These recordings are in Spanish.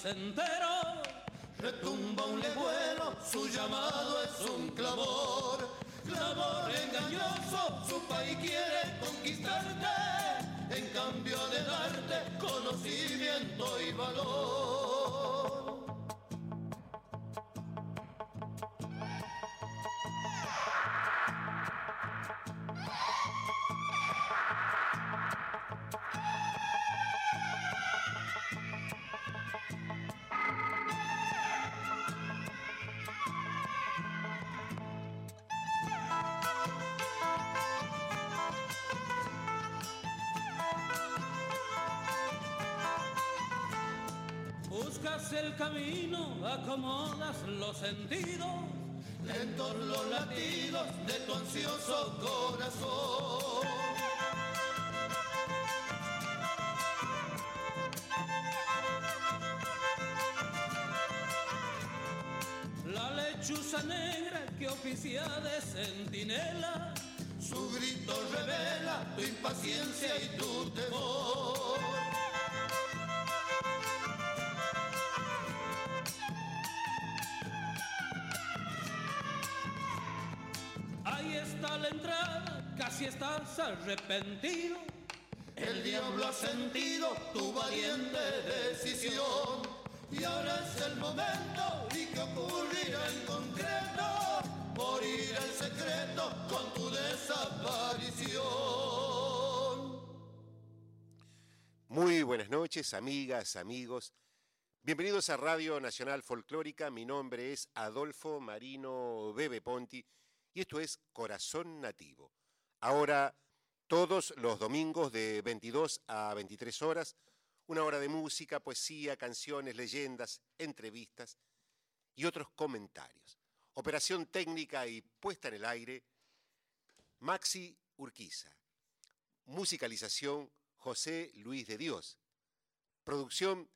Placentero. Retumba un levuelo, su llamado es un clamor. Clamor engañoso, su país quiere conquistarte en cambio de darte conocimiento y valor. Acomodas los sentidos, lentos los latidos de tu ansioso corazón. La lechuza negra que oficia de centinela, su grito revela tu impaciencia y tu temor. Está la entrada, casi estás arrepentido. El diablo ha sentido tu valiente decisión. Y ahora es el momento y que ocurrirá en concreto. Morir el secreto con tu desaparición. Muy buenas noches, amigas, amigos. Bienvenidos a Radio Nacional Folclórica. Mi nombre es Adolfo Marino Bebe Ponti y esto es Corazón Nativo. Ahora, todos los domingos de 22 a 23 horas, una hora de música, poesía, canciones, leyendas, entrevistas y otros comentarios. Operación técnica y puesta en el aire, Maxi Urquiza. Musicalización, José Luis de Dios. Producción,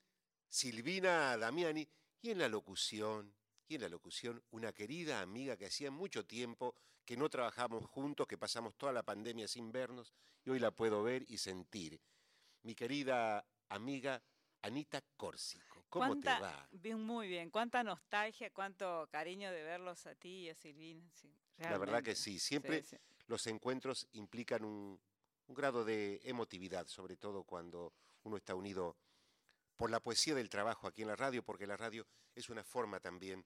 Silvina Damiani. Y en la locución, y en la locución una querida amiga que hacía mucho tiempo que no trabajamos juntos, que pasamos toda la pandemia sin vernos y hoy la puedo ver y sentir. Mi querida amiga Anita Córsico, ¿cómo te va? Bien, muy bien, cuánta nostalgia, cuánto cariño de verlos a ti y a Silvina. la verdad que sí, siempre los encuentros implican un, un grado de emotividad, sobre todo cuando uno está unido por la poesía del trabajo aquí en la radio, porque la radio es una forma también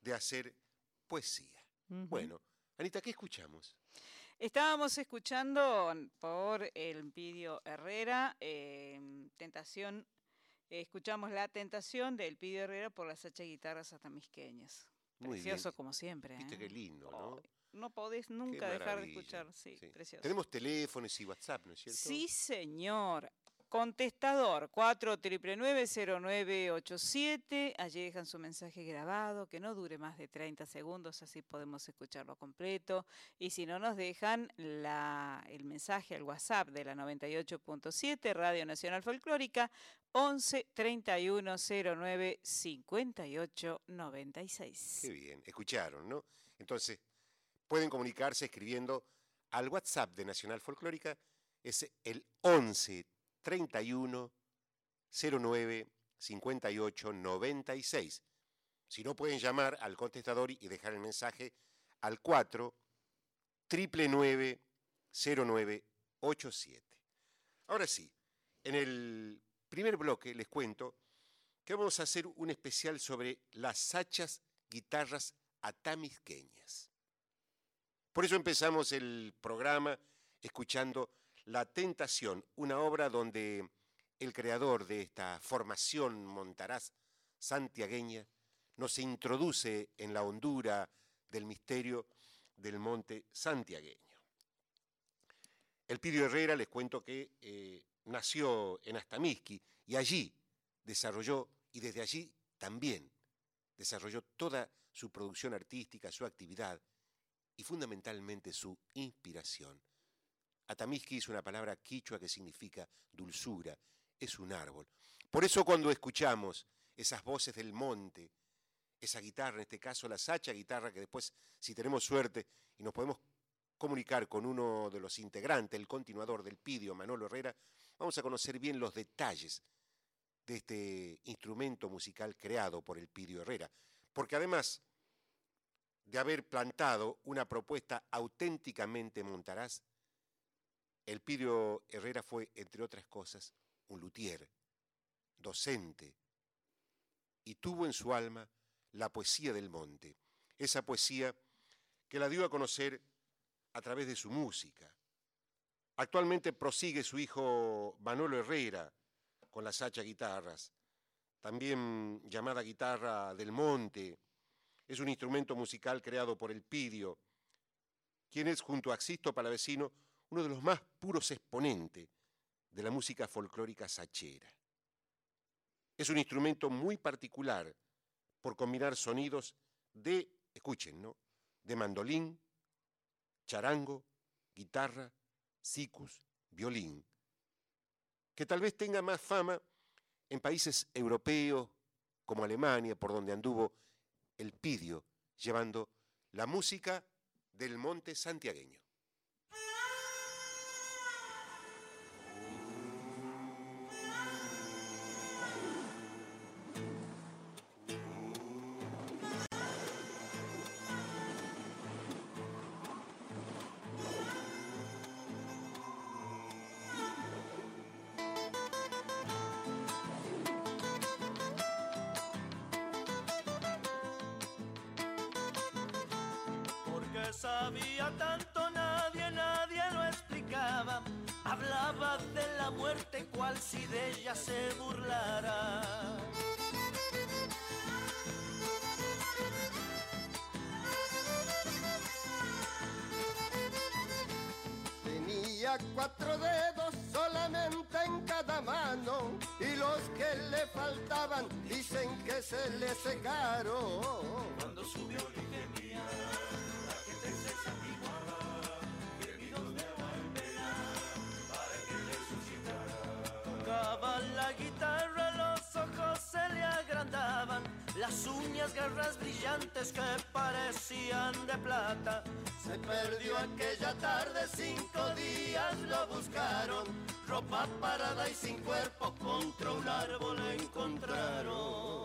de hacer poesía. Bueno, Anita, ¿qué escuchamos? Estábamos escuchando por el Pidio Herrera, em, Tentación, escuchamos La Tentación del Pidio Herrera por las H guitarras atamisqueñas. Precioso como siempre. Viste ¿eh? qué lindo, ¿no? no podés nunca dejar de escuchar, sí, precioso. Tenemos teléfonos y WhatsApp, ¿no es cierto? Sí, señor. Contestador 49990987. Allí dejan su mensaje grabado, que no dure más de 30 segundos, así podemos escucharlo completo. Y si no nos dejan el mensaje al WhatsApp de la 98.7 Radio Nacional Folclórica 11 31 09 58 96. Qué bien, escucharon, ¿no? Entonces, pueden comunicarse escribiendo al WhatsApp de Nacional Folclórica, es el 11 31 09 58 96. Si no, pueden llamar al contestador y dejar el mensaje al 4 999 0987. Ahora sí, en el primer bloque les cuento que vamos a hacer un especial sobre las sachas guitarras atamisqueñas. Por eso empezamos el programa escuchando La Tentación, una obra donde el creador de esta formación montaraz santiagueña nos introduce en la hondura del misterio del monte santiagueño. El Pidio Herrera, les cuento que eh, nació en Astamisqui y allí desarrolló, y desde allí también desarrolló toda su producción artística, su actividad y fundamentalmente su inspiración. Atamisqui es una palabra quichua que significa dulzura, es un árbol. Por eso cuando escuchamos esas voces del monte, esa guitarra, en este caso la sacha guitarra, que después, si tenemos suerte y nos podemos comunicar con uno de los integrantes, el continuador del Pidio, Manolo Herrera, vamos a conocer bien los detalles de este instrumento musical creado por el Pidio Herrera. Porque además de haber plantado una propuesta auténticamente montaraz, el Pidio Herrera fue, entre otras cosas, un luthier, docente, y tuvo en su alma la poesía del monte, esa poesía que la dio a conocer a través de su música. Actualmente prosigue su hijo Manolo Herrera con las hacha guitarras, también llamada guitarra del monte. Es un instrumento musical creado por el Pidio, quien es junto a Xisto Palavecino uno de los más puros exponentes de la música folclórica sachera. Es un instrumento muy particular por combinar sonidos de, escuchen, ¿no? De mandolín, charango, guitarra, sicus, violín, que tal vez tenga más fama en países europeos como Alemania, por donde anduvo el Pidio, llevando la música del monte santiagueño. Las uñas garras brillantes que parecían de plata. Se perdió aquella tarde, cinco días lo buscaron, ropa parada y sin cuerpo contra un árbol encontraron.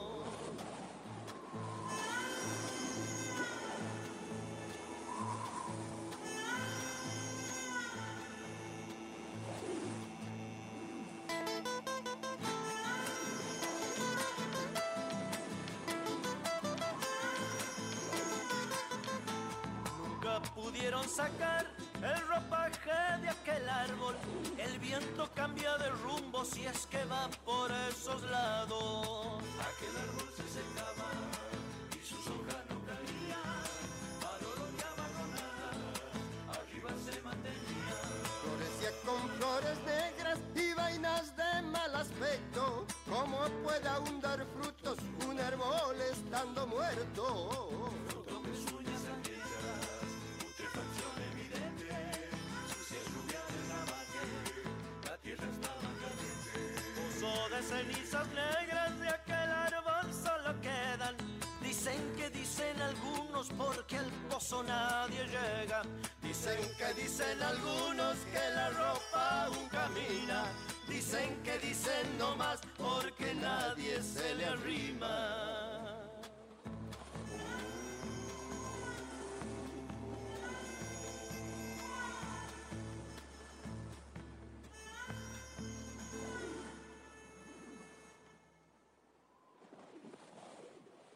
Nadie llega. Dicen que dicen algunos que la ropa aún camina. Dicen que dicen no más porque nadie se le arrima.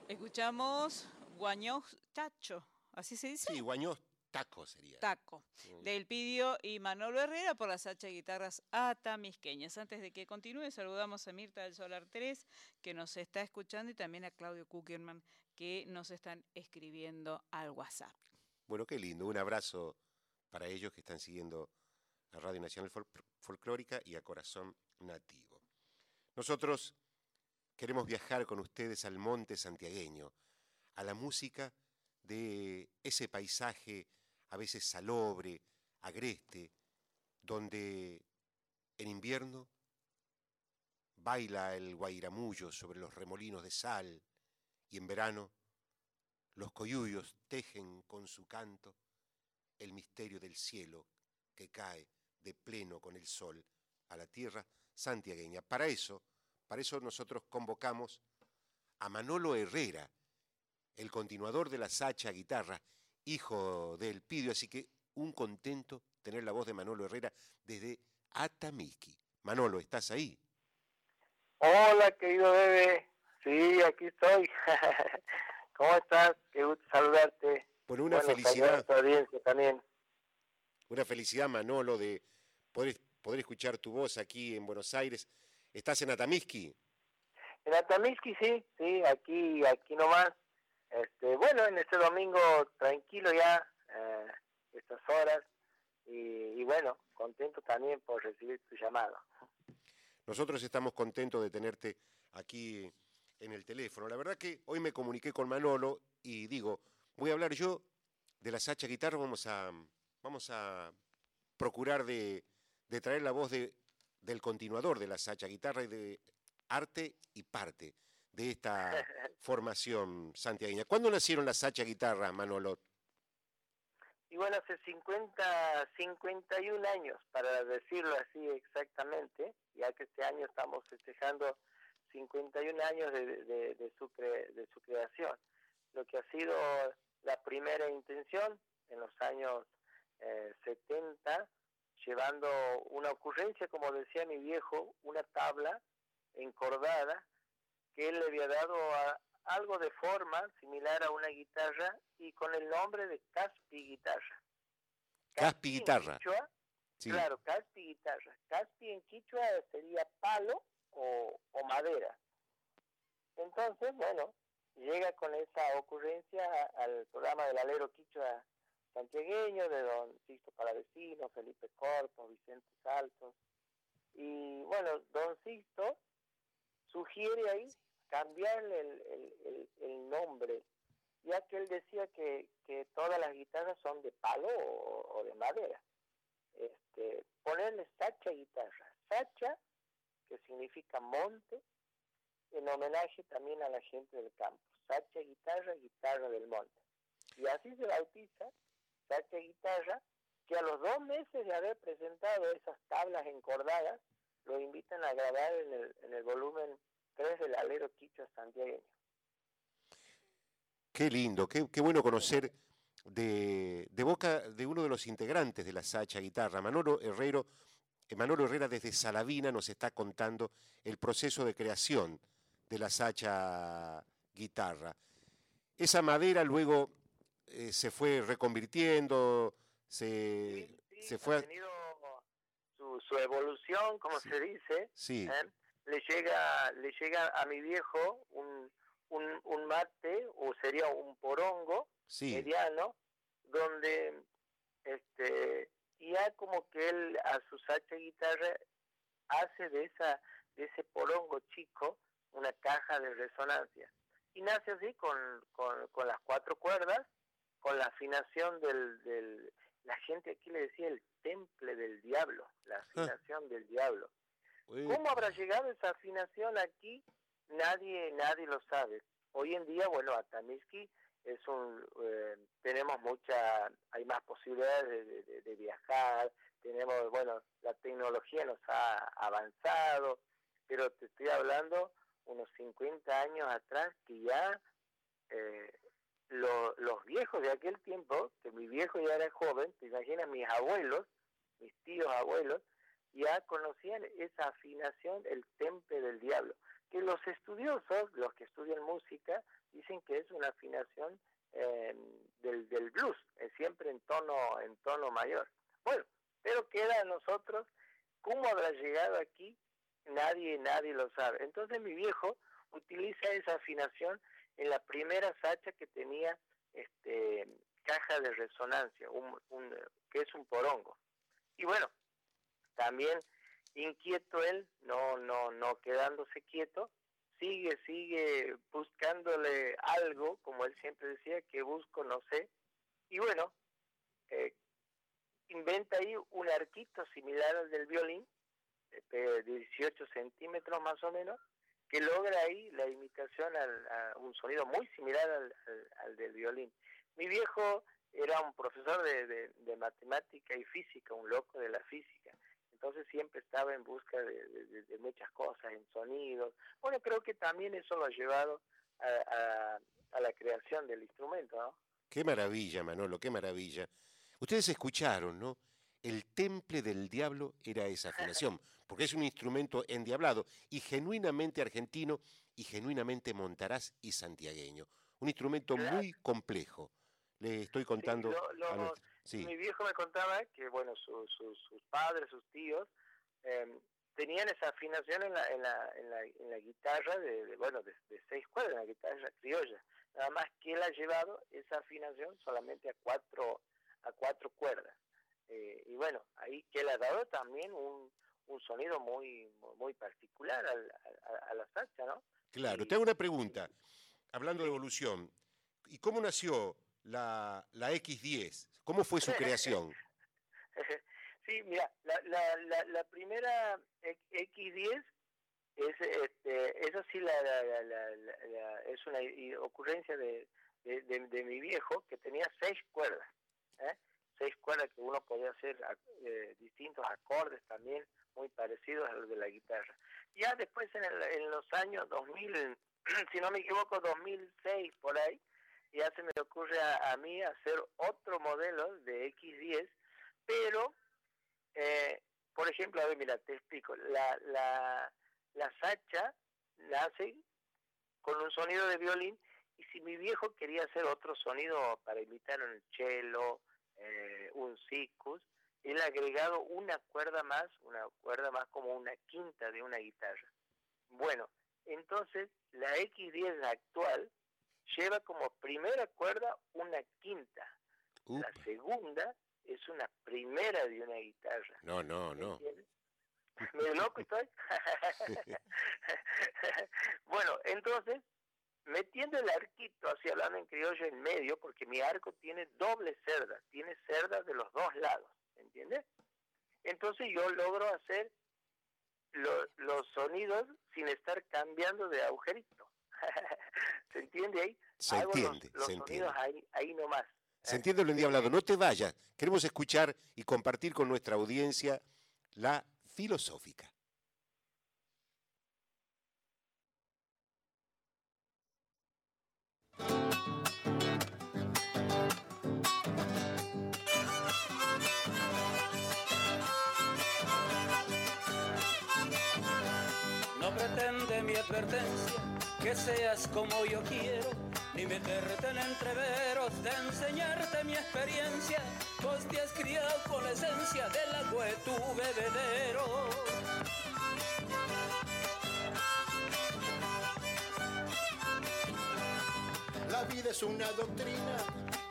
Escuchamos Guañó Tacho, ¿así se dice? Sí, Guañó Taco sería. Taco, del Pidio y Manolo Herrera por las H guitarras atamisqueñas. Antes de que continúe, saludamos a Mirta del Solar 3, que nos está escuchando, y también a Claudio Kuckerman, que nos están escribiendo al WhatsApp. Bueno, qué lindo. Un abrazo para ellos que están siguiendo a Radio Nacional Folclórica y a Corazón Nativo. Nosotros queremos viajar con ustedes al monte santiagueño, a la música de ese paisaje a veces salobre, agreste, donde en invierno baila el guairamullo sobre los remolinos de sal y en verano los coyuyos tejen con su canto el misterio del cielo que cae de pleno con el sol a la tierra santiagueña. Para eso, para eso nosotros convocamos a Manolo Herrera, el continuador de la Sacha Guitarra, hijo del Pidio, así que un contento tener la voz de Manolo Herrera desde Atamiki. Manolo, ¿estás ahí? Hola, querido bebé. Sí, aquí estoy. ¿Cómo estás? Qué gusto saludarte. Bueno, una felicidad. también. Una felicidad, Manolo, de poder, poder escuchar tu voz aquí en Buenos Aires. ¿Estás en Atamiski? En Atamiski, sí, sí, aquí, aquí nomás. Este, bueno, en este domingo tranquilo ya, eh, estas horas, y, bueno, contento también por recibir tu llamado. Nosotros estamos contentos de tenerte aquí en el teléfono. La verdad que hoy me comuniqué con Manolo y digo, voy a hablar yo de la Sacha Guitarra, vamos a, vamos a procurar de, de traer la voz de, del continuador de la Sacha Guitarra y de arte y parte de esta formación santiagueña. ¿Cuándo nacieron las Sacha Guitarra, Manolo? Y bueno, hace 50, 51 años, para decirlo así exactamente, ya que este año estamos festejando 51 años de, de, su, de su creación. Lo que ha sido la primera intención en los años 70, eh, llevando una ocurrencia, como decía mi viejo, una tabla encordada que él le había dado algo de forma similar a una guitarra y con el nombre de Caspi Guitarra. Caspi, Guitarra. Claro, Caspi Guitarra. Caspi en Quichua sería palo o, madera. Entonces, bueno, llega con esa ocurrencia al programa del alero Quichua santiagueño de don Sisto Palavecino, Felipe Corto, Vicente Saltos. Y bueno, don Sisto sugiere ahí cambiarle el, el, nombre, ya que él decía que, que, todas las guitarras son de palo o, de madera. Este, ponerle Sacha guitarra. Sacha, que significa monte, en homenaje también a la gente del campo. Sacha guitarra, guitarra del monte. Y así se bautiza Sacha guitarra, que a los dos meses de haber presentado esas tablas encordadas, lo invitan a grabar en el, en el volumen tres del alero quichua santiagueño. Qué lindo, qué, bueno conocer de, boca de uno de los integrantes de la Sacha Guitarra, Manolo Herrero. Eh, Manolo Herrera desde Salavina nos está contando el proceso de creación de la Sacha Guitarra. Esa madera luego eh, se fue reconvirtiendo, se, se fue... Ha tenido su, evolución, como se dice. Sí. ¿eh? Le llega, le llega a mi viejo un, un, un mate, o sería un porongo mediano, donde este ya como que él a su sacha guitarra hace de esa de ese porongo chico una caja de resonancia. Y nace así con, con, con las cuatro cuerdas, con la afinación del, del, la gente aquí le decía el temple del diablo, la afinación del diablo. ¿Cómo habrá llegado esa afinación aquí? Nadie, nadie lo sabe. Hoy en día, bueno, Atamisky es un, eh, tenemos mucha, hay más posibilidades de, de, de, viajar, tenemos, bueno, la tecnología nos ha avanzado, pero te estoy hablando unos 50 años atrás que ya eh, lo, los viejos de aquel tiempo, que mi viejo ya era joven, te imaginas mis abuelos, mis tíos abuelos, ya conocían esa afinación, el temple del diablo, que los estudiosos, los que estudian música, dicen que es una afinación eh, del, del blues, es siempre en tono, en tono mayor. Bueno, pero queda a nosotros, ¿cómo habrá llegado aquí? Nadie, nadie lo sabe. Entonces mi viejo utiliza esa afinación en la primera sacha que tenía este caja de resonancia, un, un, que es un porongo. Y bueno, también inquieto él, no, no, no quedándose quieto, sigue, sigue buscándole algo, como él siempre decía, que busco, no sé. Y bueno, eh, inventa ahí un arquito similar al del violín, de 18 centímetros más o menos, que logra ahí la imitación al, a un sonido muy similar al, al, del violín. Mi viejo era un profesor de, de, matemática y física, un loco de la física. Entonces siempre estaba en busca de, de, de muchas cosas, en sonidos. Bueno, creo que también eso lo ha llevado a, a, a la creación del instrumento, ¿no? Qué maravilla, Manolo, qué maravilla. Ustedes escucharon, ¿no? El temple del diablo era esa afinación, porque es un instrumento endiablado y genuinamente argentino y genuinamente montaraz y santiagueño. Un instrumento muy complejo. Le estoy contando. Sí, lo- a sí. Mi viejo me contaba que, bueno, su- su- sus padres, sus tíos, eh, tenían esa afinación en la, en la, en la, en la guitarra, de, de, bueno, de, de seis cuerdas, en la guitarra criolla. Nada más que él ha llevado esa afinación solamente a cuatro, a cuatro cuerdas. Eh, y bueno, ahí que él ha dado también un, un sonido muy muy particular al, a, a la salsa, ¿no? Claro, Y- te hago una pregunta, hablando de evolución. ¿Y cómo nació la, la X10? ¿Cómo fue su creación? sí, mira, la, la, la, la primera X- X10 es, este, eso sí, la, la, la, es una ocurrencia de, de, mi viejo que tenía seis cuerdas, ¿eh? seis cuerdas que uno podía hacer ac- eh, distintos acordes también muy parecidos a los de la guitarra. Ya después en, el- en los años 2000, si no me equivoco, 2006 por ahí, ya se me ocurre a, a mí hacer otro modelo de X10, pero, eh, por ejemplo, a ver, mira, te explico, la, la, la sacha nace con un sonido de violín y si mi viejo quería hacer otro sonido para imitar un cello, eh, un sikus, él ha agregado una cuerda más, una cuerda más como una quinta de una guitarra. Bueno, entonces la X10 actual lleva como primera cuerda una quinta. Upa. La segunda es una primera de una guitarra. No, no, ¿me no. ¿Medio loco estoy? bueno, entonces, metiendo el arquito, así hablando en criollo, en medio, porque mi arco tiene doble cerda, tiene cerdas de los dos lados, ¿entiendes? Entonces yo logro hacer lo- los sonidos sin estar cambiando de agujerito. ¿Se entiende ahí? Se Hago entiende, los, se entiende. ahí, ahí nomás. Se entiende lo endiablado. No te vayas. Queremos escuchar y compartir con nuestra audiencia la filosófica. No pretende mi advertencia que seas como yo quiero, ni meterte en entreveros de enseñarte mi experiencia, pues te criado con la esencia del agua de tu bebedero. La vida es una doctrina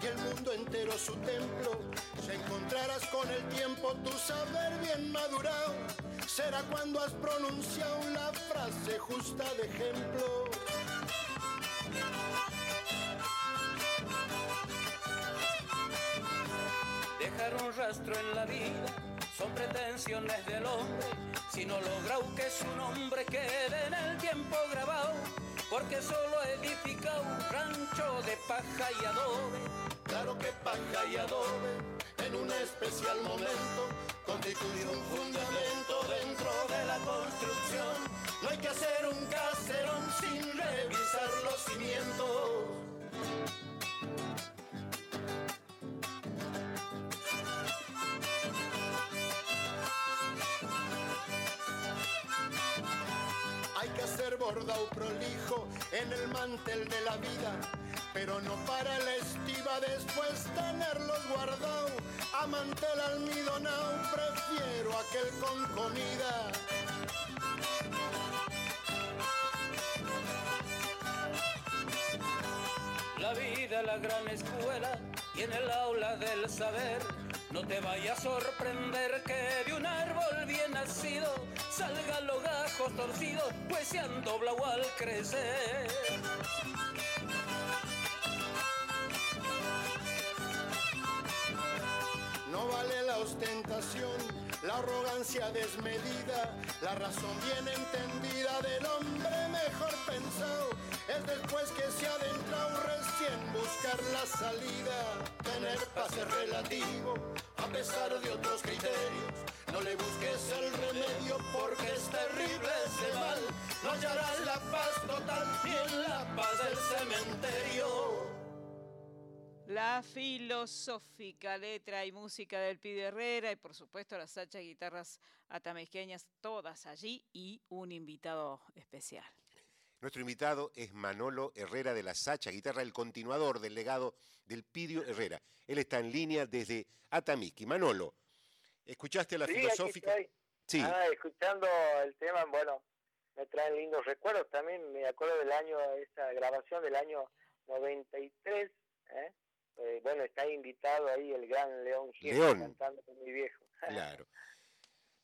y el mundo entero su templo. Si encontrarás con el tiempo tu saber bien madurado, será cuando has pronunciado la frase justa de ejemplo. Rastro en la vida son pretensiones del hombre. Si no logra que su nombre quede en el tiempo grabado, porque solo edifica un rancho de paja y adobe. Claro que paja y adobe en un especial momento constituye un fundamento dentro de la construcción. No hay que hacer un caserón sin revisar los cimientos. Prolijo en el mantel de la vida, pero no para la estiva después tenerlos guardado. A mantel almidonado prefiero aquel con comida. La vida, la gran escuela y en el aula del saber. No te vaya a sorprender que de un árbol bien nacido salgan los gajos torcidos, pues se han doblado al crecer. No vale la ostentación, la arrogancia desmedida, la razón bien entendida del hombre mejor pensado. Es después que se ha adentrado recién buscar la salida. Tener paz es relativo, a pesar de otros criterios. No le busques el remedio porque es terrible ese mal. No hallarás la paz total ni en la paz del cementerio. La filosófica letra y música del Pide Herrera y por supuesto las hacha guitarras atamezqueñas, todas allí y un invitado especial. Nuestro invitado es Manolo Herrera de la Sacha, guitarra, el continuador del legado del Pidio Herrera. Él está en línea desde Atamisqui. Manolo, ¿escuchaste la Sí, aquí filosófica? estoy. Sí, Ah, escuchando el tema, bueno, me traen lindos recuerdos. También me acuerdo del año, esta grabación del año 93. ¿eh? Eh, bueno, está invitado ahí el gran León Gieco León. cantando con mi viejo. claro.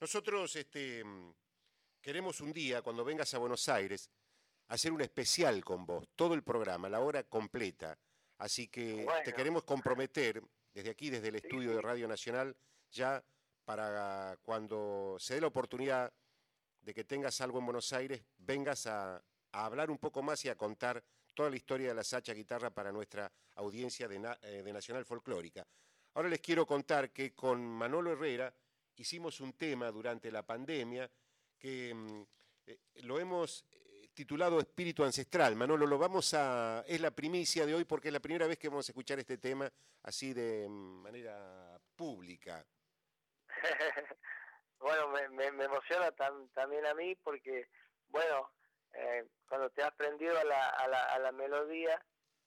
Nosotros este, queremos un día, cuando vengas a Buenos Aires, hacer un especial con vos, todo el programa, la hora completa. Así que te queremos comprometer desde aquí, desde el estudio de Radio Nacional, ya para cuando se dé la oportunidad de que tengas algo en Buenos Aires, vengas a, a hablar un poco más y a contar toda la historia de la Sacha Guitarra para nuestra audiencia de, eh, de Nacional Folclórica. Ahora les quiero contar que con Manolo Herrera hicimos un tema durante la pandemia que mm, eh, lo hemos eh, titulado Espíritu Ancestral. Manolo, lo vamos a. Es la primicia de hoy porque es la primera vez que vamos a escuchar este tema así de mm, manera pública. bueno, me, me, me emociona tam- también a mí porque, bueno, eh, cuando te has prendido a la, a la, a la melodía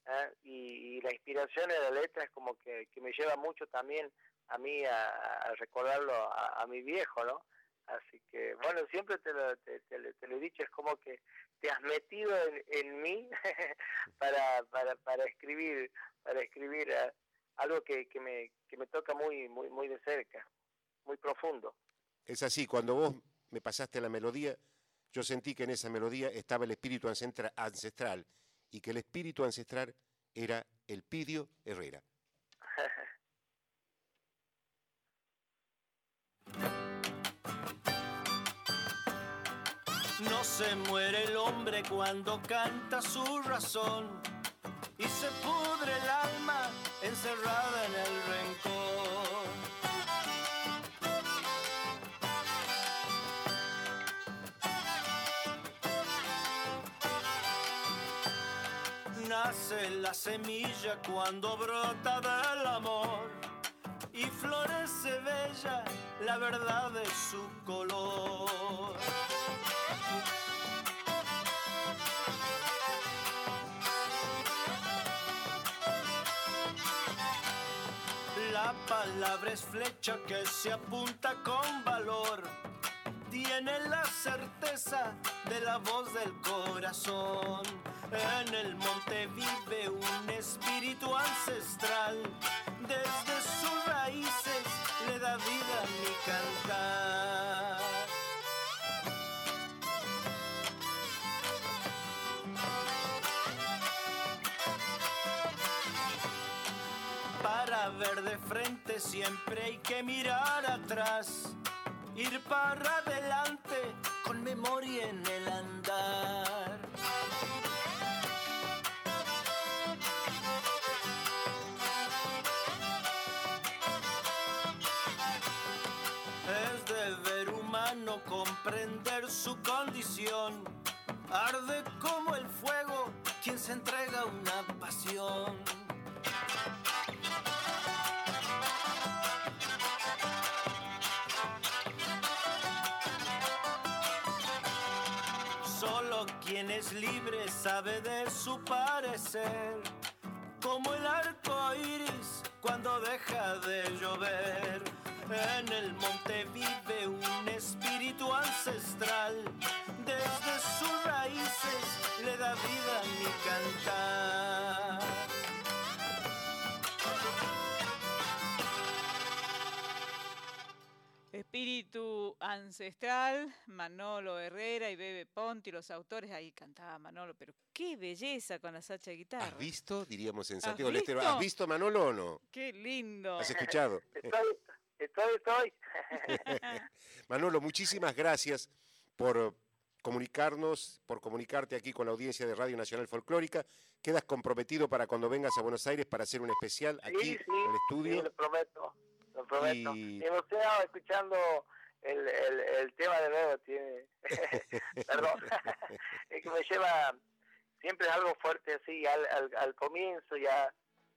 ¿eh? y, la inspiración de la letra es como que, que me lleva mucho también a mí a, recordarlo a, mi viejo, ¿no? Así que, bueno, siempre te lo, te, te te lo he dicho, es como que te has metido en, en mí para, para, para escribir, para escribir eh, algo que, que, me, que me toca muy, muy, muy de cerca, muy profundo. Es así, cuando vos me pasaste la melodía, yo sentí que en esa melodía estaba el espíritu ancestra- ancestral y que el espíritu ancestral era el Pidio Herrera. No se muere el hombre cuando canta su razón y se pudre el alma encerrada en el la semilla cuando brota del amor y florece bella la verdad de su color. La palabra es flecha que se apunta con valor. Tiene la certeza de la voz del corazón. En el monte vive un espíritu ancestral. Desde sus raíces mi cantar. Para ver de frente siempre hay que mirar atrás, ir para adelante con memoria en el andar. Es deber humano comprender su condición. Arde como el fuego quien se entrega a una pasión. Quien es libre sabe de su parecer, como el arco iris cuando deja de llover. En el monte vive un espíritu ancestral, desde sus raíces le da vida a mi cantar. Espíritu ancestral, Manolo Herrera y Bebe Ponti, los autores, ahí cantaba Manolo, pero qué belleza con la sacha de guitarra. ¿Has visto? Diríamos en ¿Has Santiago del Estero. ¿Has visto Manolo o no? Qué lindo. ¿Has escuchado? Estoy, estoy, estoy. Manolo, muchísimas gracias por comunicarnos, por comunicarte aquí con la audiencia de Radio Nacional Folclórica. Quedas comprometido para cuando vengas a Buenos Aires para hacer un especial aquí sí, sí, en el sí, estudio. lo prometo, prometo. Y- Me escuchando el, el, el tema de nuevo, tiene... Perdón, es que me lleva, siempre algo fuerte así, al, al, al comienzo ya,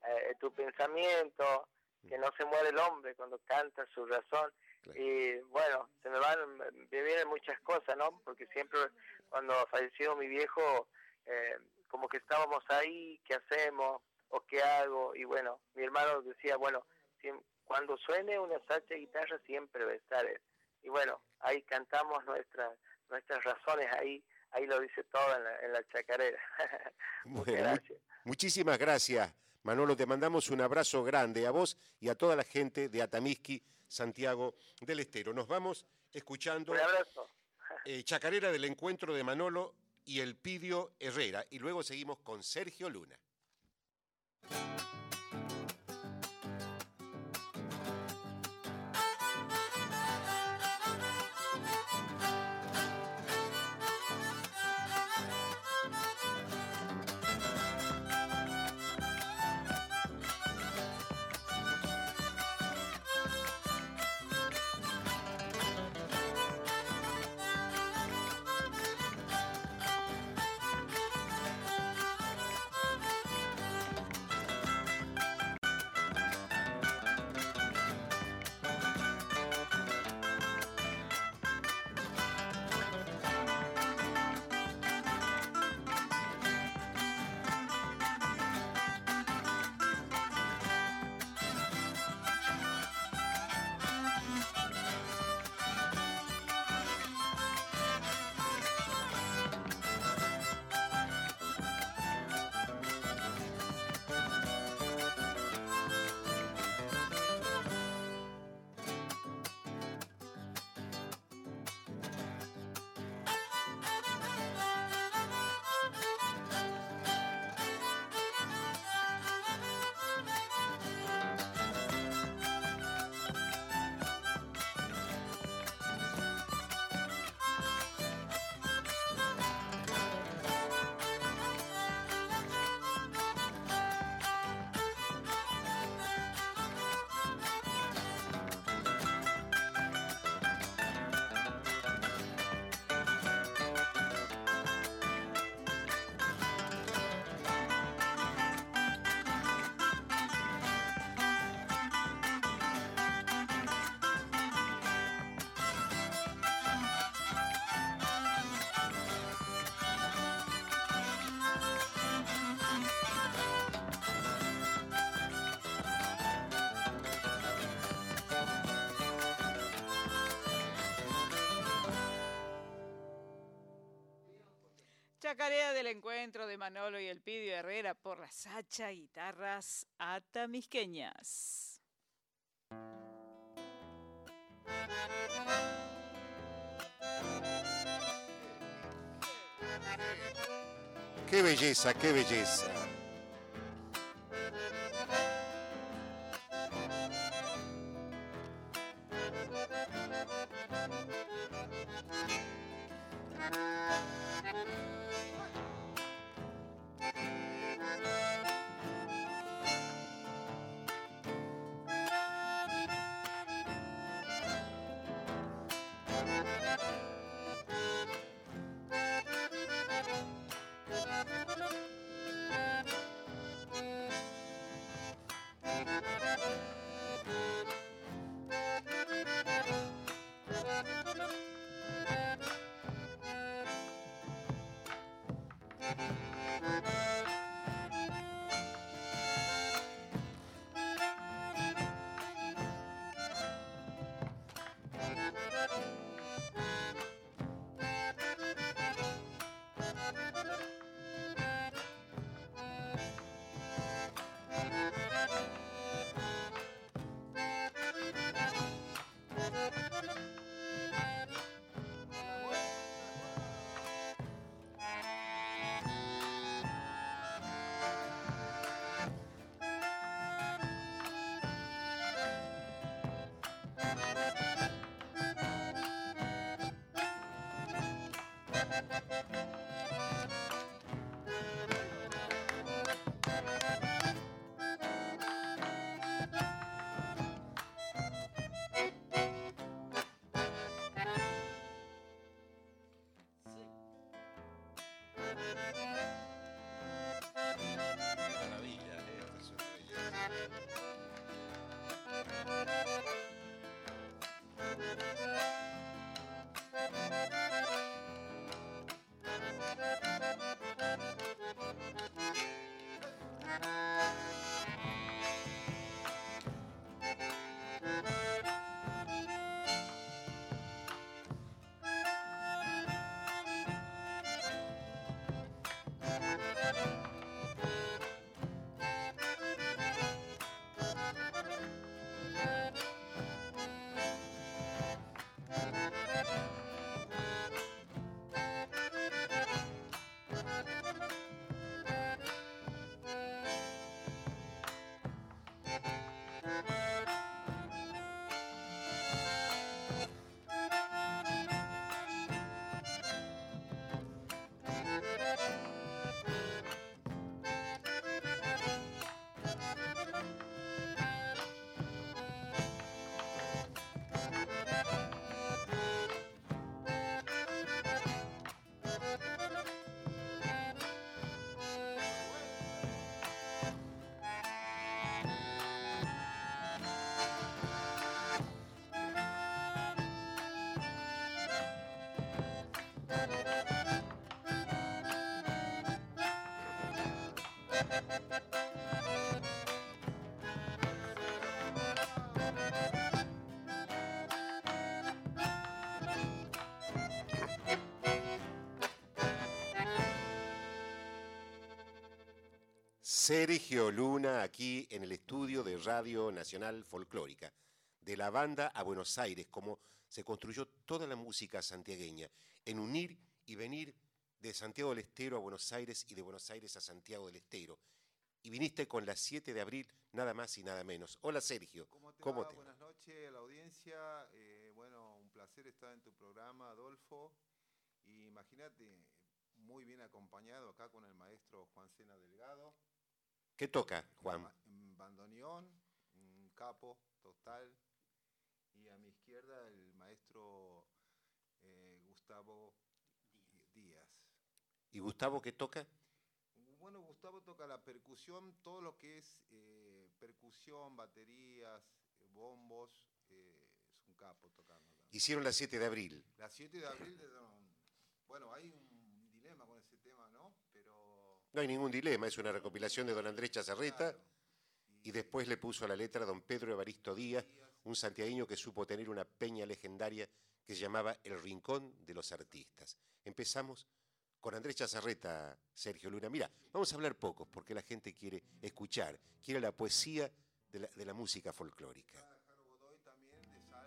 eh, tu pensamiento, que no se muere el hombre cuando canta su razón. Claro. Y bueno, se me van, me vienen muchas cosas, ¿no? Porque siempre cuando falleció mi viejo, eh, como que estábamos ahí, ¿qué hacemos? ¿O qué hago? Y bueno, mi hermano decía, bueno, cuando suene una sacha guitarra siempre va a estar él. Y bueno, ahí cantamos nuestras nuestras razones, ahí ahí lo dice todo en la, en la chacarera. Muchas Bueno, mu- gracias. muchísimas gracias, Manolo. Te mandamos un abrazo grande a vos y a toda la gente de Atamisqui, Santiago del Estero. Nos vamos escuchando Un abrazo. eh, Chacarera del encuentro de Manolo y el Pidio Herrera. Y luego seguimos con Sergio Luna. Chacarera del encuentro de Manolo y el Pidio Herrera por las hacha guitarras atamisqueñas. Qué belleza, qué belleza. Sergio Luna aquí en el estudio de Radio Nacional Folclórica, de la banda a Buenos Aires, como se construyó toda la música santiagueña, en unir y venir de Santiago del Estero a Buenos Aires y de Buenos Aires a Santiago del Estero. Y viniste con la 7 de abril, nada más y nada menos. Hola Sergio, ¿Cómo te ¿cómo va? te va? Buenas noches a la audiencia. Eh, bueno, un placer estar en tu programa, Adolfo. Y imagínate, muy bien acompañado acá con el maestro Juan Sena Delgado. ¿Qué toca, Juan? En bandoneón, un capo total. Y a mi izquierda el maestro eh, Gustavo. ¿Y Gustavo qué toca? Bueno, Gustavo toca la percusión, todo lo que es eh, percusión, baterías, eh, bombos, eh, es un capo tocando. también. Hicieron la 7 de abril. La 7 de abril, de don- bueno, hay un dilema con ese tema, ¿no? Pero... No hay ningún dilema, es una recopilación de don Andrés Chazarreta claro, y después le puso a la letra don Pedro Evaristo Díaz, un santiagueño que supo tener una peña legendaria que se llamaba El Rincón de los Artistas. Empezamos con Andrés Chazarreta, Sergio Luna. Mira, vamos a hablar pocos porque la gente quiere escuchar, quiere la poesía de la, música folclórica. Ah,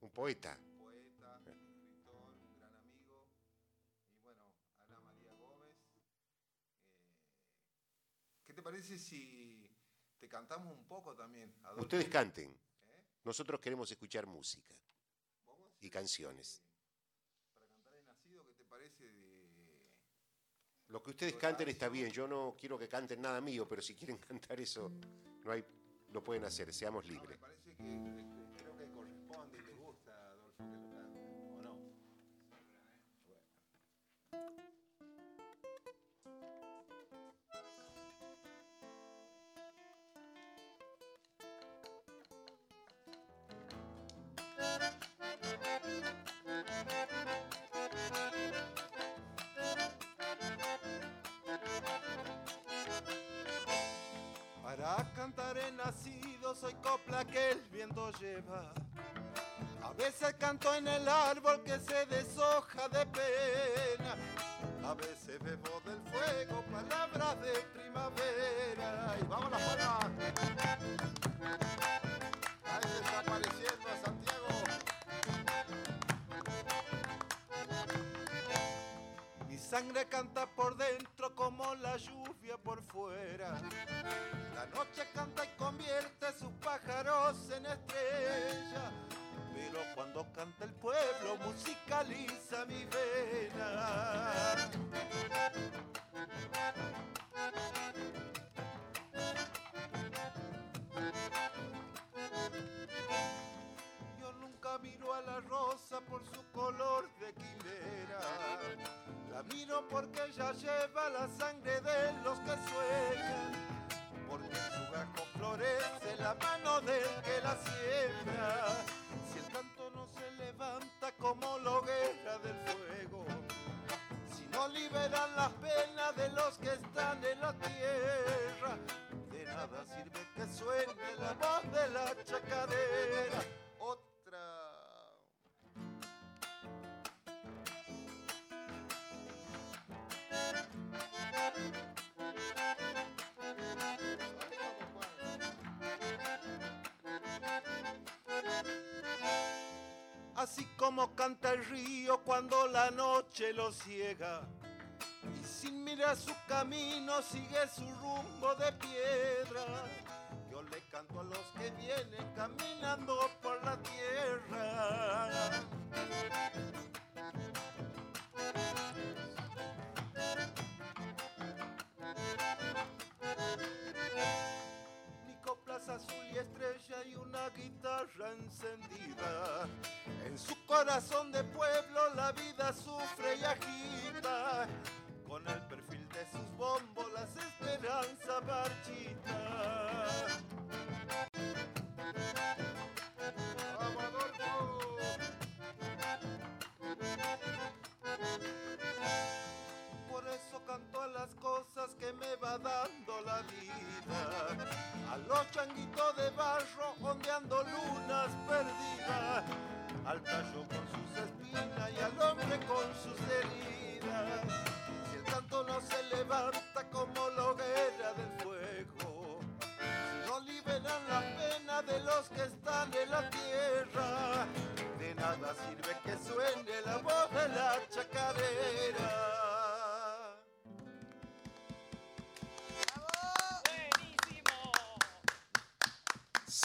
un poeta. Poeta, un gran amigo. Y bueno, Ana María Gómez. Eh, ¿Qué te parece si te cantamos un poco también? Ustedes canten. ¿Eh? Nosotros queremos escuchar música y canciones. Lo que ustedes canten está bien. Yo no quiero que canten nada mío, pero si quieren cantar eso, no hay, lo pueden hacer. Seamos libres. Para cantar he nacido, soy copla que el viento lleva. A veces canto en el árbol que se deshoja de pena. A veces bebo del fuego palabras de primavera. Y vamos a sangre canta por dentro como la lluvia por fuera. La noche canta y convierte sus pájaros en estrellas. Pero cuando canta el pueblo musicaliza mi vena. Yo nunca miro a la rosa por su color de quimera. La miro porque ella lleva la sangre de los que sueñan. Porque su gajo florece la mano del que la siembra. Si el canto no se levanta como la hoguera del fuego. Si no liberan las penas de los que están en la tierra. De nada sirve que suene la voz de la chacarera. Así como canta el río cuando la noche lo ciega. Y sin mirar su camino sigue su rumbo de piedra. Yo le canto a los que vienen caminando por la tierra. Azul y estrella y una guitarra encendida. En su corazón de pueblo la vida sufre y agita. Con el perfil de sus bombos las esperanza marchita. Eso canto a las cosas que me va dando la vida. A los changuitos de barro ondeando lunas perdidas. Al tallo con sus espinas y al hombre con sus heridas. Si el canto no se levanta como la hoguera del fuego. No liberan las penas de los que están en la tierra. De nada sirve que suene la voz de la chacarera.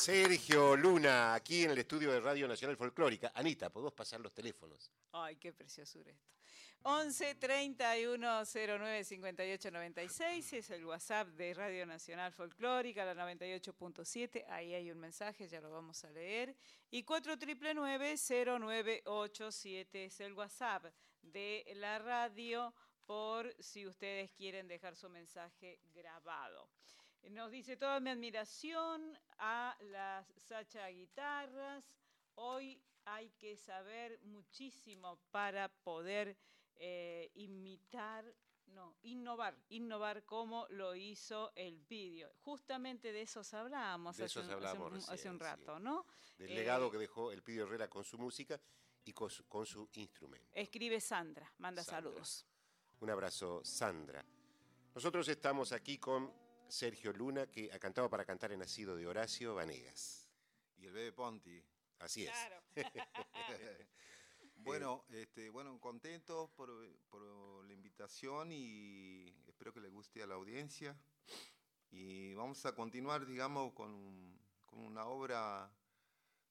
Sergio Luna, aquí en el estudio de Radio Nacional Folclórica. Anita, ¿podemos pasar los teléfonos? Ay, qué preciosura esto. 11 31 09 58 96 es el WhatsApp de Radio Nacional Folclórica, la 98.7. Ahí hay un mensaje, ya lo vamos a leer. Y 4 0987 es el WhatsApp de la radio por si ustedes quieren dejar su mensaje grabado. Nos dice toda mi admiración a las Sacha Guitarras. Hoy hay que saber muchísimo para poder eh, imitar, no, innovar, innovar como lo hizo el vídeo. Justamente de esos hablábamos, De hace, esos hace hablábamos un- hace sí. rato, ¿no? Del Eh, legado que dejó el Pidio Herrera con su música y con su, con su instrumento. Escribe Sandra, manda Sandra. saludos. Un abrazo, Sandra. Nosotros estamos aquí con Sergio Luna, que ha cantado para cantar en Nacido de Horacio Vanegas. Y el Bebe Ponti. Así es. Claro. Bueno, este, bueno, contento por, por la invitación y espero que le guste a la audiencia. Y vamos a continuar, digamos, con, con una obra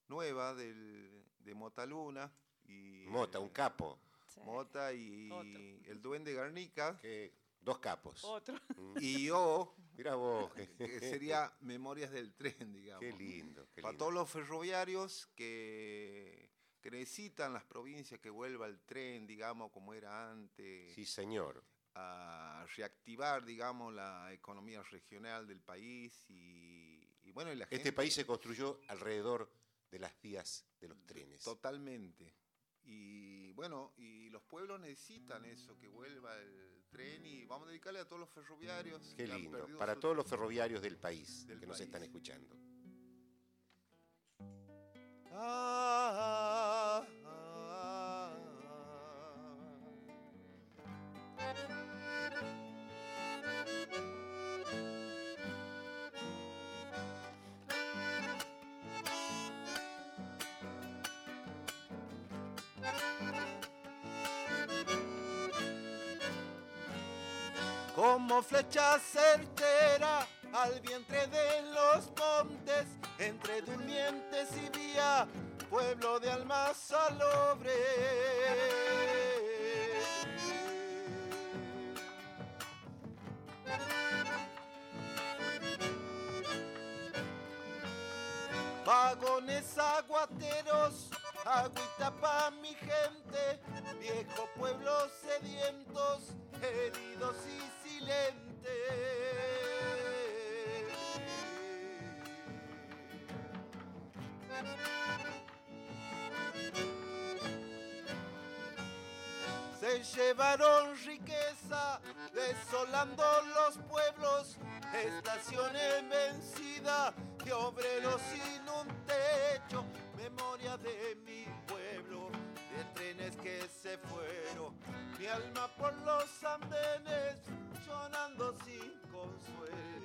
nueva del, de Mota Luna. Y, Mota, un capo. Sí. Mota y Otro. el Duende Garnica. Que, dos capos. Otro. Y yo, Mira vos. que sería Memorias del Tren, digamos. Qué lindo. Qué Para lindo. todos los ferroviarios que, que necesitan las provincias que vuelva el tren, digamos, como era antes, Sí, señor. a reactivar, digamos, la economía regional del país y, y bueno, y la Este gente- país se construyó alrededor de las vías de los trenes. Totalmente. Y bueno, y los pueblos necesitan eso, que vuelva el tren y vamos a dedicarle a todos los ferroviarios. Qué lindo. Para su- todos los ferroviarios del país Del que nos están escuchando. Ah, ah, Como flecha certera al vientre de los montes, entre durmientes y vía, pueblo de alma salobre. Vagones aguateros, agüita pa' mi gente, llevaron riqueza, desolando los pueblos, estaciones vencidas y obreros sin un techo, memoria de mi pueblo, de trenes que se fueron, mi alma por los andenes, sonando sin consuelo.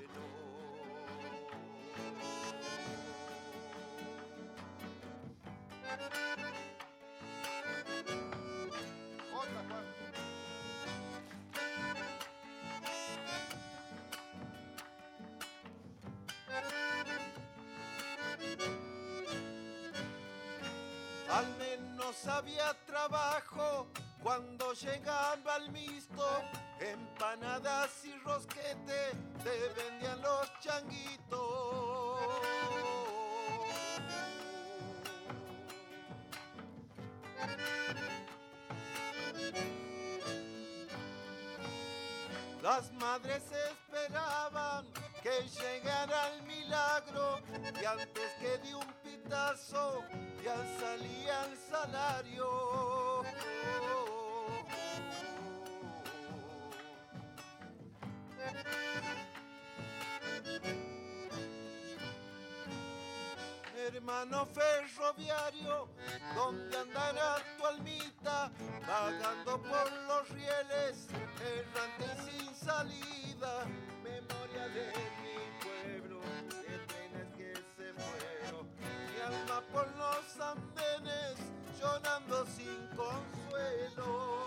Al menos había trabajo cuando llegaba el misto, empanadas y rosquete te vendían los changuitos. Las madres esperaban que llegara el milagro y antes que de un pitazo ya salía el salario. Hermano ferroviario, ¿dónde andará tu almita? Vagando por los rieles, errante y sin salida. Memoria de mi alma por los andenes, llorando sin consuelo.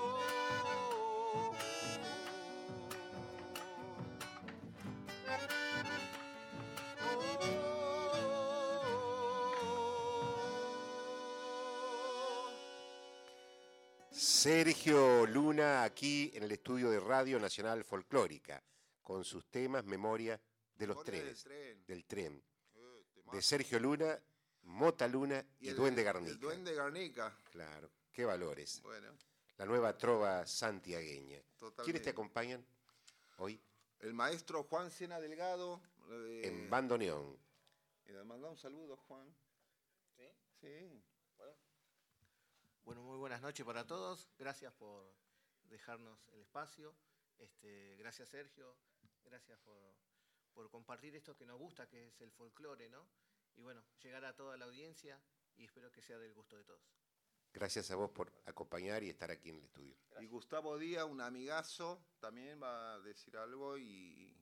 Sergio Luna aquí en el estudio de Radio Nacional Folclórica, con sus temas Memoria de los Memoria del trenes, tren. del tren, Eh, de. Sergio Luna, Mota Luna y, el- Duende Garnica. El Duende Garnica. Claro, qué valores. Bueno, La nueva trova santiagueña. ¿Quiénes te acompañan hoy El maestro Juan Sena Delgado. eh, en bandoneón? y le manda un saludo, Juan. ¿Sí? Sí. Bueno, muy buenas noches para todos. Gracias por dejarnos el espacio. Este, gracias Sergio. Gracias por, por compartir esto que nos gusta, que es el folclore, ¿no? Y bueno, llegar a toda la audiencia y espero que sea del gusto de todos. Gracias a vos por acompañar y estar aquí en el estudio. Y Gustavo Díaz, un amigazo, también va a decir algo y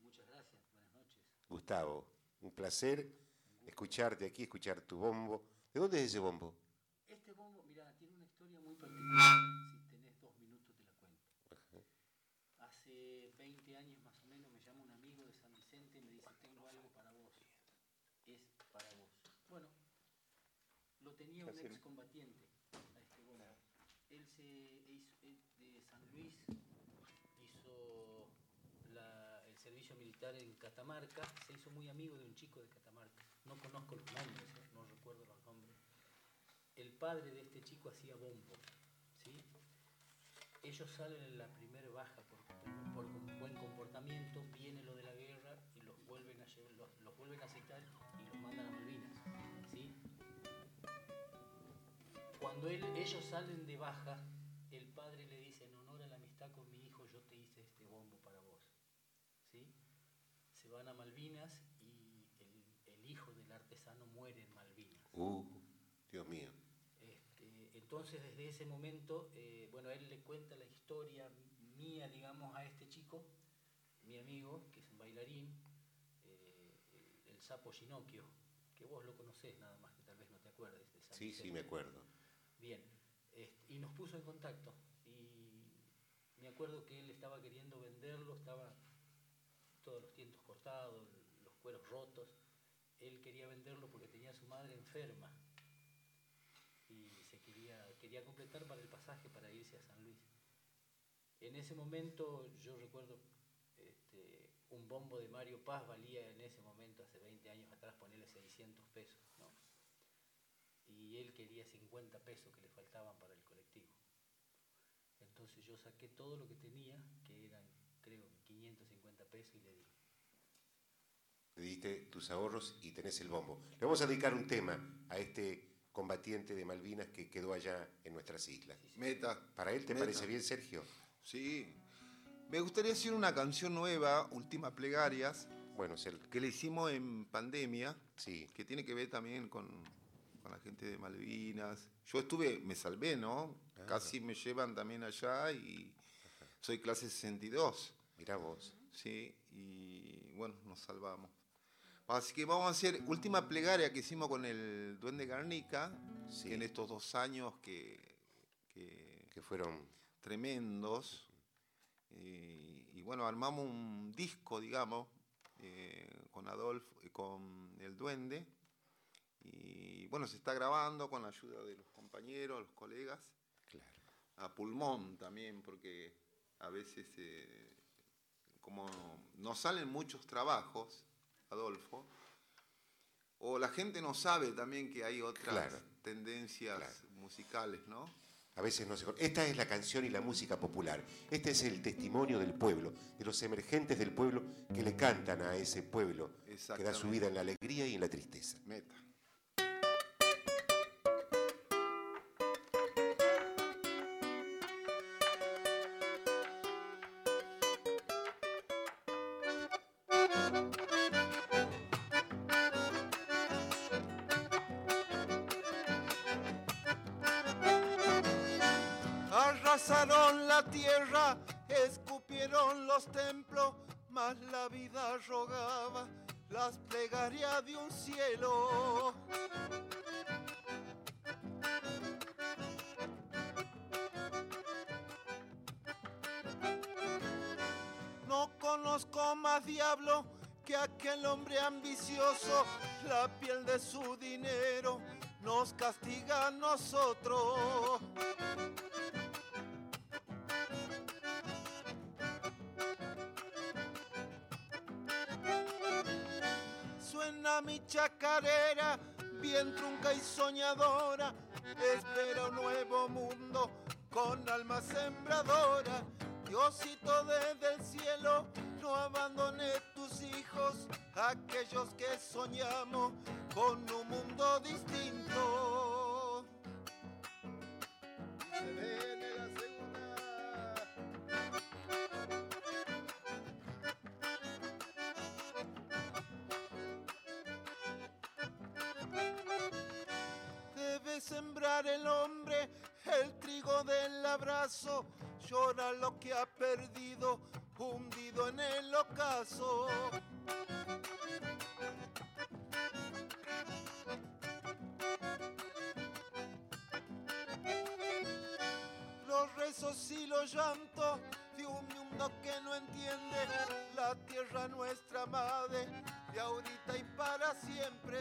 Muchas gracias, buenas noches. Gustavo, un placer escucharte aquí, escuchar tu bombo. ¿De dónde es ese bombo? Este bombo, mira, tiene una historia muy particular. Si tenés dos minutos te la cuento. Hace 20 años más o menos me llama presente y me dice, tengo algo para vos. Es para vos. Bueno, lo tenía un Hacer- excombatiente a este bombo. Él se hizo, él de San Luis, hizo la- el militar en Catamarca, se hizo muy amigo de un chico de Catamarca. No conozco los nombres, eh, no recuerdo los nombres. El padre de este chico hacía bombo, ¿sí? Ellos salen en la primera baja por, por con buen comportamiento, viene lo de la guerra y los vuelven a llevar, los, vuelven a citar y los mandan a Malvinas, ¿sí? Cuando él- ellos salen de baja, el padre le dice, en honor a la amistad con mi hijo, yo te hice este bombo para vos. ¿Sí? Se van a Malvinas y el, el hijo del artesano muere en Malvinas. Uh, Dios mío. Este, entonces, desde ese momento, eh, bueno, él le cuenta la historia mía, digamos, a este chico, mi amigo, que es un bailarín, eh, el, el sapo Ginocchio, que vos lo conocés nada más, que tal vez no te acuerdes de Sí, sí, me acuerdo. Bien, este, y nos puso en contacto. Y me acuerdo que él estaba queriendo venderlo, estaba todos los tientos cortados, los cueros rotos. Él quería venderlo porque tenía a su madre enferma y se quería, quería completar para el pasaje para irse a San Luis. En ese momento yo recuerdo este, un bombo de Mario Paz valía en ese momento, hace 20 años atrás, ponerle 600 pesos. ¿no? y él quería 50 pesos que le faltaban para el colectivo. Entonces yo saqué todo lo que tenía, que eran creo que 550 pesos, y le di. Le diste tus ahorros y tenés el bombo. Le vamos a dedicar un tema a este combatiente de Malvinas que quedó allá en nuestras islas. Meta. ¿Para él te Meta. parece bien, Sergio? Sí. Me gustaría decir una canción nueva, Última Plegarias, Bueno, que le hicimos en pandemia, sí. que tiene que ver también con, con la gente de Malvinas. Yo estuve, me salvé, ¿no? Ah. Casi me llevan también allá y soy clase 62. Mirá vos. Sí, y bueno, nos salvamos. Así que vamos a hacer última plegaria que hicimos con el Duende Garnica, Sí. que en estos dos años que, que Que fueron... tremendos. Y, y bueno, armamos un disco, digamos, eh, con Adolfo, eh, con el Duende. Y bueno, se está grabando con la ayuda de los compañeros, los colegas. Claro. A pulmón también, porque a veces, eh, como no salen muchos trabajos, Adolfo, o la gente no sabe también que hay otras Claro. tendencias Claro. musicales, ¿no? A veces no se... Esta es la canción y la música popular. Este es el testimonio del pueblo, de los emergentes del pueblo que le cantan a ese pueblo que da su vida en la alegría y en la tristeza. Meta. Diablo que aquel hombre ambicioso, la piel de su dinero nos castiga a nosotros. Suena mi chacarera, bien trunca y soñadora, espera un nuevo mundo con alma sembradora. Diosito desde el cielo, no abandone tus hijos, aquellos que soñamos con un mundo distinto. Debe sembrar el hombre el trigo del abrazo, llora lo que ha perdido, hundido en el ocaso. Los rezos y los llantos de un, mundo que no entiende la tierra nuestra madre, de ahorita y para siempre.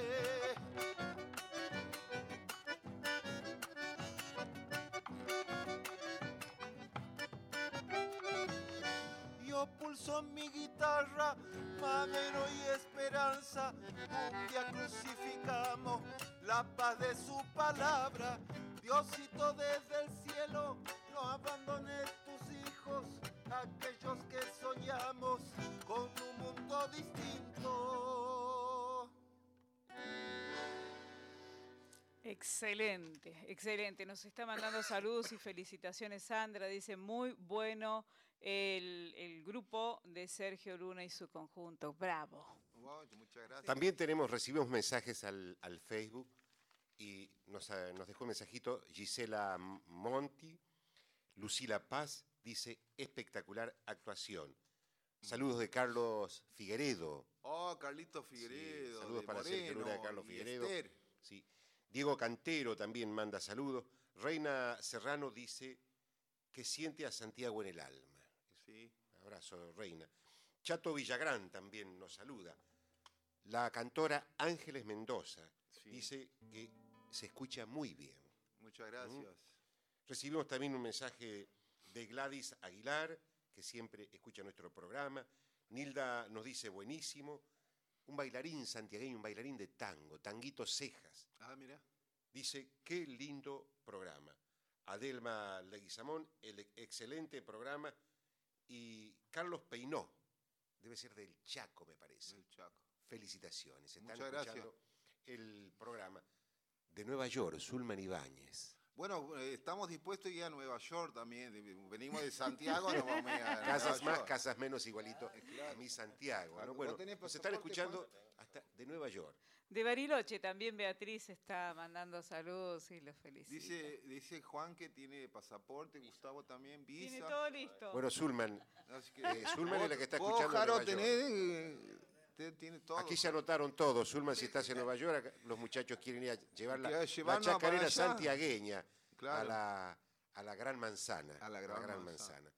Pulso mi guitarra, madero y esperanza, día crucificamos la paz de su palabra. Diosito desde el cielo, no abandones tus hijos, aquellos que soñamos con un mundo distinto. Excelente, excelente. Nos está mandando saludos y felicitaciones Sandra. Dice muy bueno el, el grupo de Sergio Luna y su conjunto. Bravo. Wow, muchas gracias. También tenemos, recibimos mensajes al, al Facebook y nos, eh, nos dejó un mensajito Gisela Monti, Lucila Paz, dice espectacular actuación. Saludos de Carlos Figueredo. Oh, Carlito Figueredo. saludos de para Sergio Luna, Moreno Carlos Figueredo. Sí. Diego Cantero también manda saludos. Reina Serrano dice que siente a Santiago en el alma. Sí. Abrazo, Reina. Chato Villagrán también nos saluda. La cantora Ángeles Mendoza Sí. dice que se escucha muy bien. Muchas gracias. Recibimos también un mensaje de Gladys Aguilar, que siempre escucha nuestro programa. Nilda nos dice buenísimo. Un bailarín santiagueño, un bailarín de tango, Tanguito Cejas. Ah, mira. Dice, qué lindo programa. Adelma Leguizamón, el excelente programa. Y Carlos Peinó, debe ser del Chaco, me parece. El Chaco. Felicitaciones. Están Muchas gracias. escuchando el programa. De Nueva York, Zulman Ibáñez. Bueno, eh, estamos dispuestos a ir a Nueva York también. Venimos de Santiago, nos vamos a ir a Casas más, York. casas menos, igualito a mi Santiago. Claro, ¿no? ¿vos Bueno, nos están escuchando hasta de Nueva York. De Bariloche también Beatriz está mandando saludos y los felicita. Dice, dice Juan que tiene pasaporte, Gustavo también, visa. Tiene todo listo. Bueno, Zulman, eh, Zulman es la que está vos, escuchando York. tenés, eh, tiene todo. Aquí se anotaron todos. Zulman, si estás en Nueva York, los muchachos quieren ir a llevar la, la chacarera santiagueña a, Claro. la, a la Gran Manzana. A la Gran Manzana.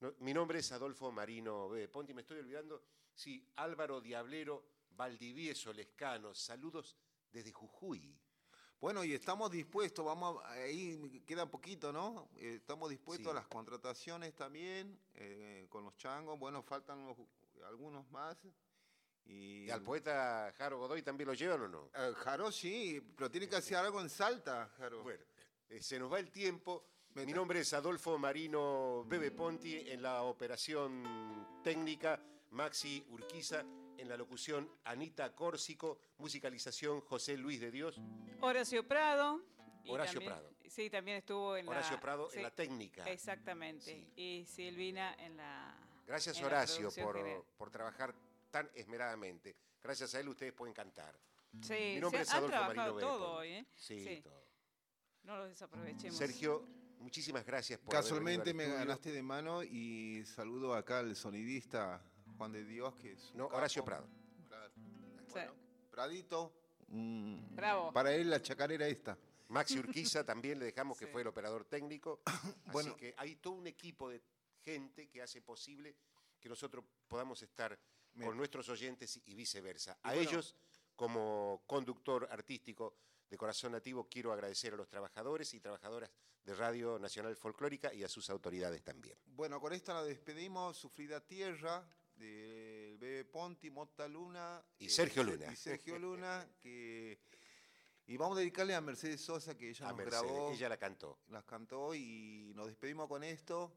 No, mi nombre es Adolfo Marino B. Ponti, me estoy olvidando. Sí, Álvaro Diablero, Valdivieso Lescano, saludos desde Jujuy. Bueno, y estamos dispuestos, vamos, a- ahí queda poquito, ¿no? Eh, estamos dispuestos Sí. a las contrataciones también, eh, con los changos. Bueno, faltan unos- algunos más. Y, ¿Y al poeta Jaro Godoy también lo llevan o no? Eh, Jaro sí, pero tiene que hacer algo en Salta, Jaro. Bueno, se nos va el tiempo. Mi nombre es Adolfo Marino Bebe Ponti, en la operación técnica Maxi Urquiza, en la locución Anita Córsico, musicalización José Luis de Dios, Horacio Prado. Horacio también- Prado. Sí, también estuvo en Horacio la... Prado sí, en la técnica. Exactamente. Sí. Y Silvina en la... Gracias en Horacio por, por trabajar tan esmeradamente. Gracias a él ustedes pueden cantar. Sí, Mi nombre se es han Adolfo trabajado Marino todo hoy, ¿eh? Sí, Sí. todo. No los desaprovechemos. Sergio, muchísimas gracias por Casualmente me ganaste de mano y saludo acá al sonidista Juan de Dios, que es un No, capo. Horacio Prado. Claro. Sí. Bueno, Pradito. mm, Bravo. Para él la chacarera esta. Maxi Urquiza también le dejamos que Sí. fue el operador técnico. Bueno. Así que hay todo un equipo de gente que hace posible que nosotros podamos estar Me- con nuestros oyentes y viceversa. Y A bueno. ellos, como conductor artístico de Corazón Nativo, quiero agradecer a los trabajadores y trabajadoras de Radio Nacional Folclórica y a sus autoridades también. Bueno, con esta la despedimos. Sufrida Tierra, del Bebe Ponti, Mota Luna. Y eh, Sergio Se- Luna. Y Sergio Luna, que... Y vamos a dedicarle a Mercedes Sosa, que ella A nos Mercedes, grabó, ella la cantó. las cantó y nos despedimos con esto.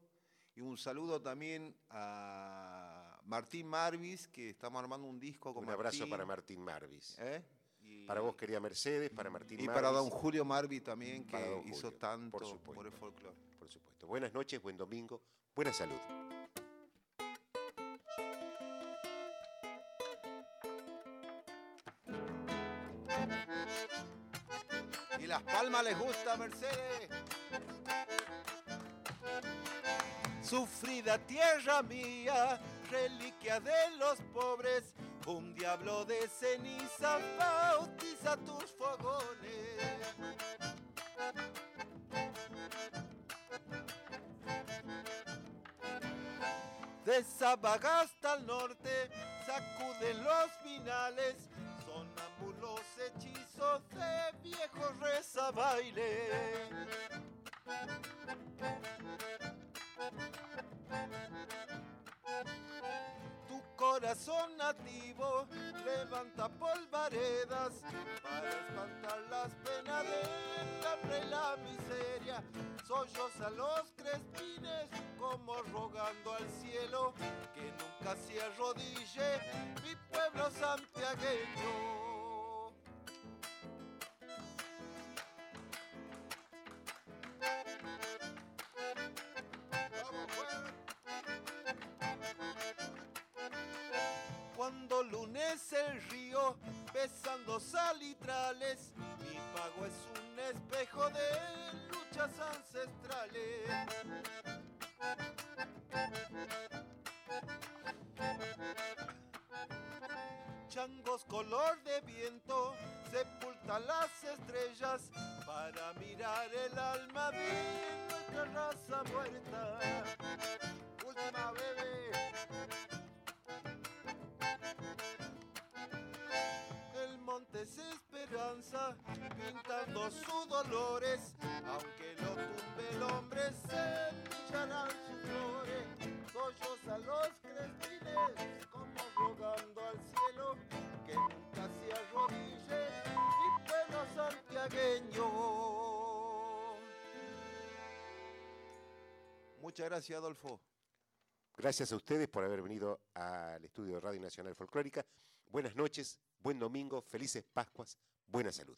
Y un saludo también a Martín Marvis, que estamos armando un disco con Un abrazo para Martín Marvis. ¿eh? Y- Para vos, querida Mercedes, para Martín Y Marvis. para don Julio Marvi también, que hizo tanto por por, el folclore. Por supuesto. Buenas noches, buen domingo, buena salud. Las palmas les gusta, Mercedes. Sufrida tierra mía, reliquia de los pobres, un diablo de ceniza bautiza tus fogones. de Sabagasta al norte, sacuden los finales, sonámbulos hechizos rezabaile. Tu corazón nativo levanta polvaredas para espantar las penas del hambre y la miseria. Solloza los crespines como rogando al cielo que nunca se arrodille mi pueblo santiagueño. Cuando lunes el río besando salitrales, mi pago es un espejo de luchas ancestrales. Changos color de viento sepultan las estrellas para mirar el alma de nuestra raza muerta. Última bebé. El monte es esperanza, pintando sus dolores, aunque lo tumbe el hombre, semillarán sus flores. Solloza los crespines, como rogando al cielo, que nunca se arrodille mi pueblo santiagueño. Muchas gracias, Adolfo. Gracias a ustedes por haber venido al estudio de Radio Nacional Folclórica. Buenas noches, buen domingo, felices Pascuas, buena salud.